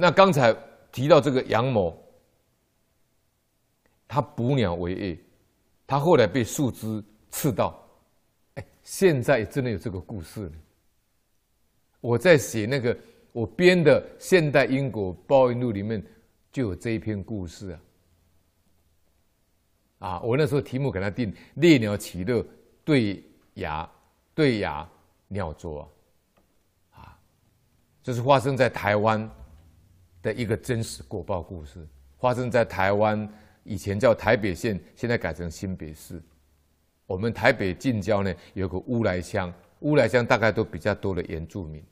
那刚才提到这个杨某，他捕鸟为业，他后来被树枝刺到，哎，现在真的有这个故事。我在写那个我编的《现代因果报应录》里面就有这一篇故事啊。啊，我那时候题目给他定“猎鸟起乐对牙对牙鸟啄”，啊，这是发生在台湾的一个真实果报故事，发生在台湾以前叫台北县，现在改成新北市。我们台北近郊呢有个乌来乡，乌来乡大概都比较多的原住民，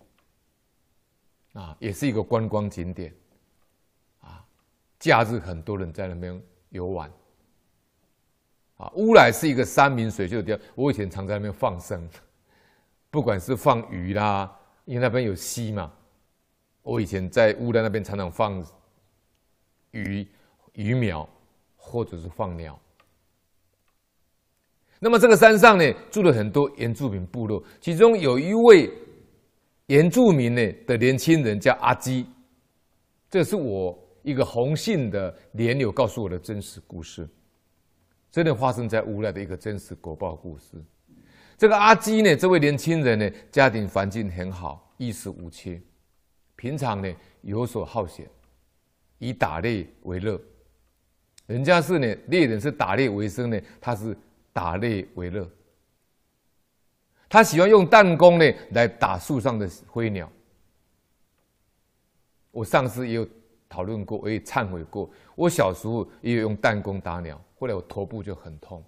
啊，也是一个观光景点，啊，假日很多人在那边游玩。啊，乌来是一个山明水秀的地方。我以前常在那边放生，不管是放鱼啦，因为那边有溪嘛。我以前在乌来那边常常放鱼、鱼苗，或者是放鸟。那么这个山上呢，住了很多原住民部落，其中有一位原住民呢的年轻人叫阿基，这是我一个红信的连友告诉我的真实故事。真的发生在乌来的一个真实果报故事。这个阿基呢，这位年轻人呢，家庭环境很好，衣食无缺，平常呢游手好闲，以打猎为乐。人家是呢猎人是打猎为生呢，他是打猎为乐。他喜欢用弹弓呢来打树上的飞鸟。我上次也有讨论过，我也忏悔过，我小时候也有用弹弓打鸟。后来我头部就很痛，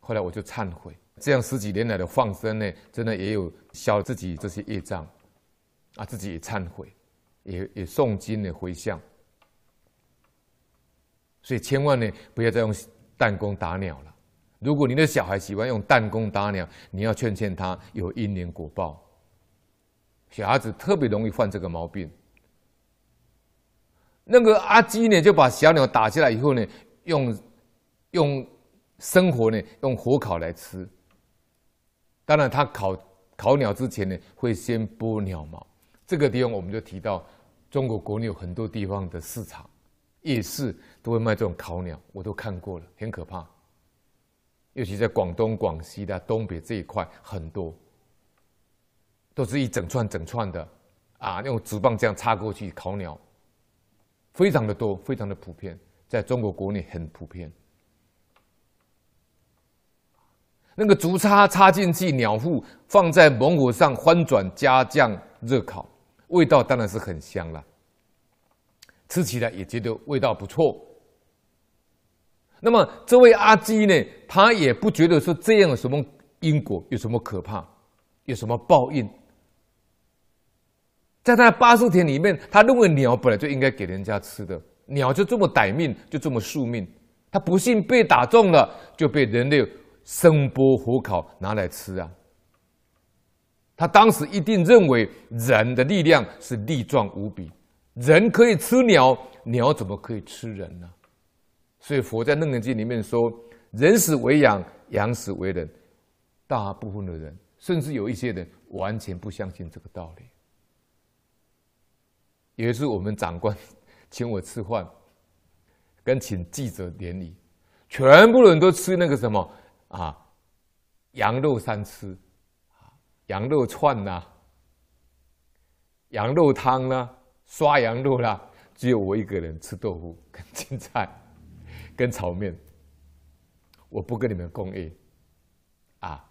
后来我就忏悔，这样十几年来的放生呢，真的也有消自己这些业障，啊，自己也忏悔，也也诵经的回向，所以千万呢不要再用弹弓打鸟了。如果你的小孩喜欢用弹弓打鸟，你要劝劝他有因缘果报。小孩子特别容易犯这个毛病。那个阿基呢，就把小鸟打下来以后呢，用。用生活呢，用火烤来吃。当然，他烤烤鸟之前呢，会先剥鸟毛。这个地方我们就提到，中国国内有很多地方的市场、夜市都会卖这种烤鸟，我都看过了，很可怕。尤其在广东、广西的东北这一块，很多都是一整串整串的啊，用竹棒这样插过去烤鸟，非常的多，非常的普遍，在中国国内很普遍。那个竹叉插进去，鸟腹放在猛火上翻转加酱热烤，味道当然是很香了。吃起来也觉得味道不错。那么这位阿基呢，他也不觉得说这样有什么因果，有什么可怕，有什么报应。在他的八识田里面，他认为鸟本来就应该给人家吃的，鸟就这么歹命，就这么宿命。他不幸被打中了，就被人类。生剥火烤拿来吃啊！他当时一定认为人的力量是力壮无比，人可以吃鸟，鸟怎么可以吃人呢？所以佛在《楞严经》里面说：“人死为羊，羊死为人。”大部分的人，甚至有一些人，完全不相信这个道理。有一次，我们长官 请我吃饭，跟请记者联谊，全部人都吃那个什么。啊，羊肉三吃，羊肉串呐、啊，羊肉汤呢、啊，刷羊肉啦，只有我一个人吃豆腐 跟青菜，跟炒面。我不跟你们共业，啊，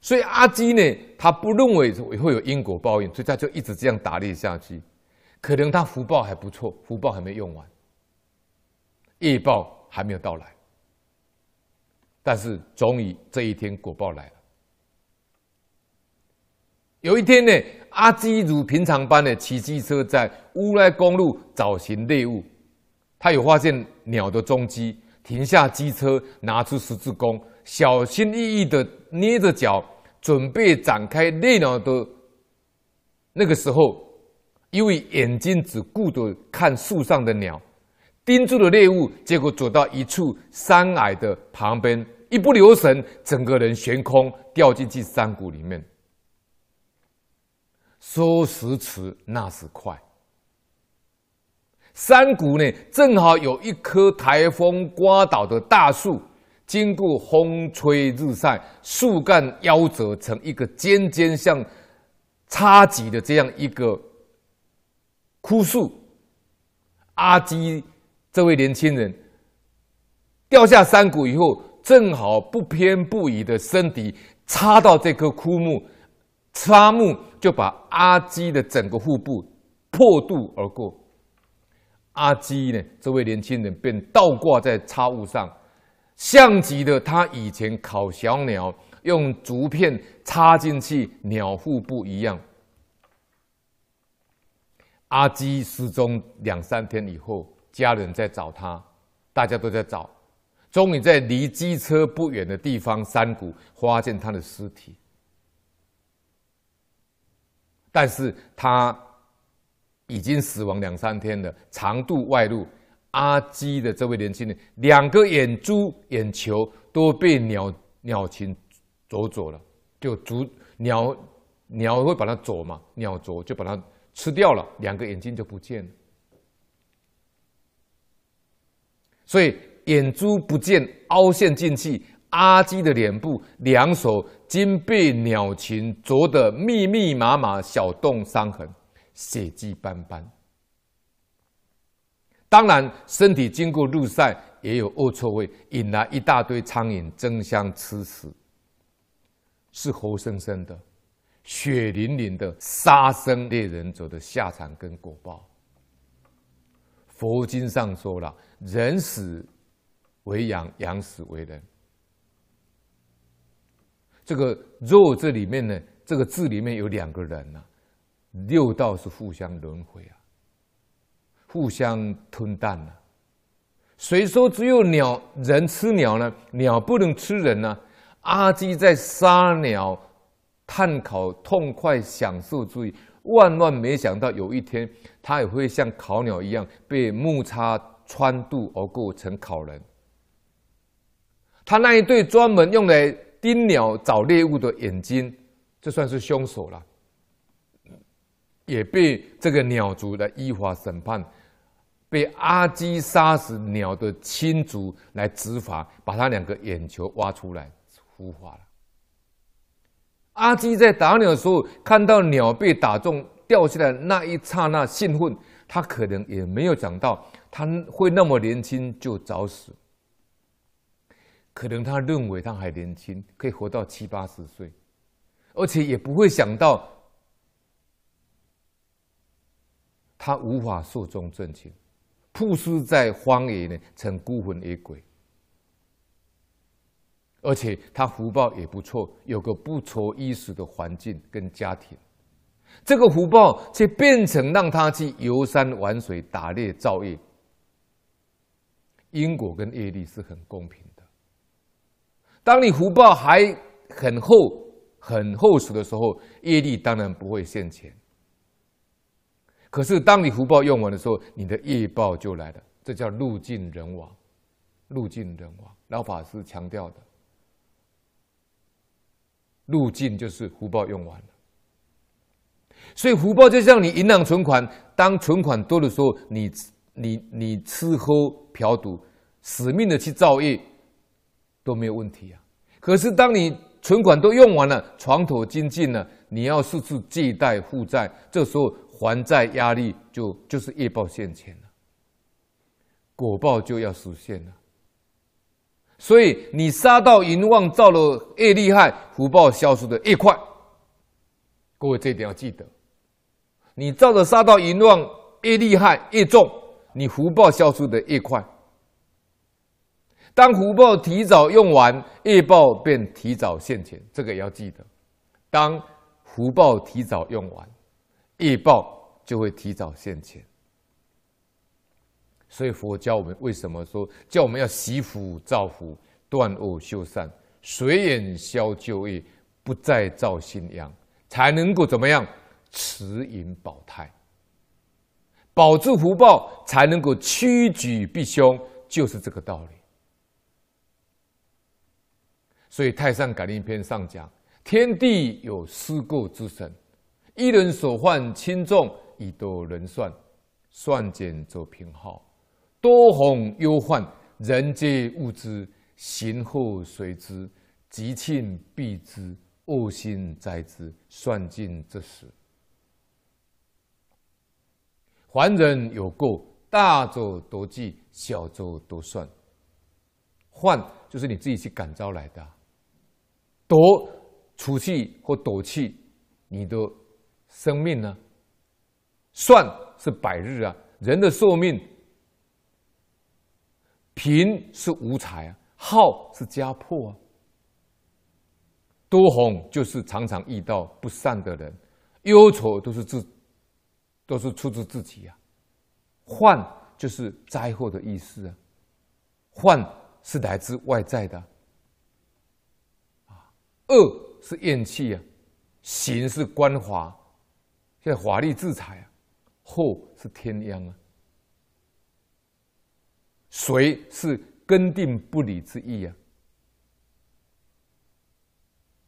所以阿基呢，他不认为会有因果报应，所以他就一直这样打猎下去。可能他福报还不错，福报还没用完。业报还没有到来，但是终于这一天果报来了。有一天呢，阿基如平常般的骑机车在乌来公路找寻猎物，他有发现鸟的踪迹，停下机车，拿出十字弓，小心翼翼的捏着脚，准备展开猎鸟的。那个时候，因为眼睛只顾着看树上的鸟。盯住了猎物，结果走到一处山崖的旁边，一不留神，整个人悬空掉进去山谷里面。说时迟，那时快。山谷呢，正好有一棵台风刮倒的大树，经过风吹日晒，树干夭折成一个尖尖像叉戟的这样一个枯树。阿基这位年轻人掉下山谷以后，正好不偏不倚的身体插到这棵枯木，插木就把阿基的整个腹部破肚而过。阿基呢，这位年轻人便倒挂在插物上，像极了他以前烤小鸟用竹片插进去鸟腹部一样。阿基失踪两三天以后，家人在找他，大家都在找，终于在离机车不远的地方山谷发现他的尸体，但是他。已经死亡两三天了，肠肚外露。阿基的这位年轻人，两个眼珠、眼球都被鸟鸟禽啄走了，就啄鸟鸟会把它啄嘛，鸟啄就把它吃掉了，两个眼睛就不见了。所以眼珠不见，凹陷进去。阿基的脸部、两手均被鸟禽啄得密密麻麻小洞伤痕。血迹斑斑，当然，身体经过日晒也有恶臭味，引来一大堆苍蝇争相吃食，是活生生的、血淋淋的杀生猎人者的下场跟果报。佛经上说了：“人死为羊，羊死为人。”这个“肉”这里面呢，这个字里面有两个人呐、啊。六道是互相轮回啊，互相吞啖啊。谁说只有鸟人吃鸟呢？鸟不能吃人呢、阿基在杀鸟、炭烤、痛快享受之余，万万没想到有一天他也会像烤鸟一样被木叉穿肚而过成烤人。他那一对专门用来盯鸟找猎物的眼睛，这算是凶手了。也被这个鸟族来依法审判，被阿基杀死鸟的亲族来执法，把他两个眼球挖出来孵化了。阿基在打鸟的时候，看到鸟被打中掉下来那一刹那兴奋，他可能也没有想到他会那么年轻就早死，可能他认为他还年轻，可以活到七八十岁，而且也不会想到。他无法寿终正寝，曝尸在荒野呢，成孤魂野鬼。而且他福报也不错，有个不愁衣食的环境跟家庭。这个福报却变成让他去游山玩水、打猎造业。因果跟业力是很公平的。当你福报还很厚、很厚实的时候，业力当然不会现前。可是，当你福报用完的时候，你的业报就来了，这叫路尽人亡。路尽人亡，老法师强调的。路径就是福报用完了，所以福报就像你银行存款，当存款多的时候，你你你吃喝嫖赌，死命的去造业都没有问题啊。可是，当你存款都用完了，床头金尽了，你要四处借贷负债，这时候。还债压力就就是业报现前了，果报就要实现了。所以你杀到淫妄造了业厉害，福报消失的越快。各位这一点要记得，你造的杀到淫妄越厉害越重，你福报消失的越快。当福报提早用完，业报便提早现前，这个也要记得。当福报提早用完。业报就会提早现前，所以佛教我们为什么说叫我们要惜福造福、断恶修善、随缘消旧业、不再造新殃，才能够怎么样持盈保泰，保住福报，才能够趋吉避凶，就是这个道理。所以《太上感应篇》上讲：天地有司过之神。一人所患轻重，以多人算，算减则平好。多鸿忧患，人皆恶之，行后随之，吉庆避之，恶心灾之，算尽则死。凡人有过，大者多计，小者多算。患就是你自己去感召来的，夺除去或夺去你的生命呢？算是百日啊，人的寿命。贫是无财啊，耗是家破啊。多鸿就是常常遇到不善的人，忧愁都是自，都是出自自己啊。患就是灾祸的意思啊，患是来自外在的。啊，恶是怨气啊，行是官华，现在法律制裁啊，祸是天殃啊。谁是根定不离之意啊。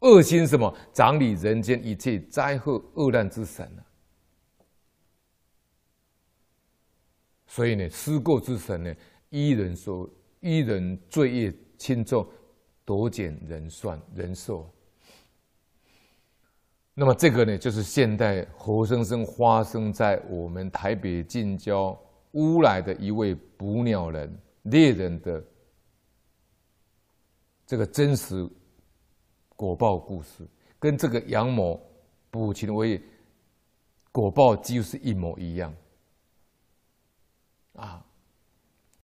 恶心什么？掌理人间一切灾祸恶难之神啊。所以呢，思过之神呢，依人说，依人罪业轻重，多减人算人寿。那么这个呢，就是现代活生生发生在我们台北近郊。乌来的一位捕鸟人猎人的这个真实果报故事，跟这个杨某捕禽为果报几乎是一模一样啊！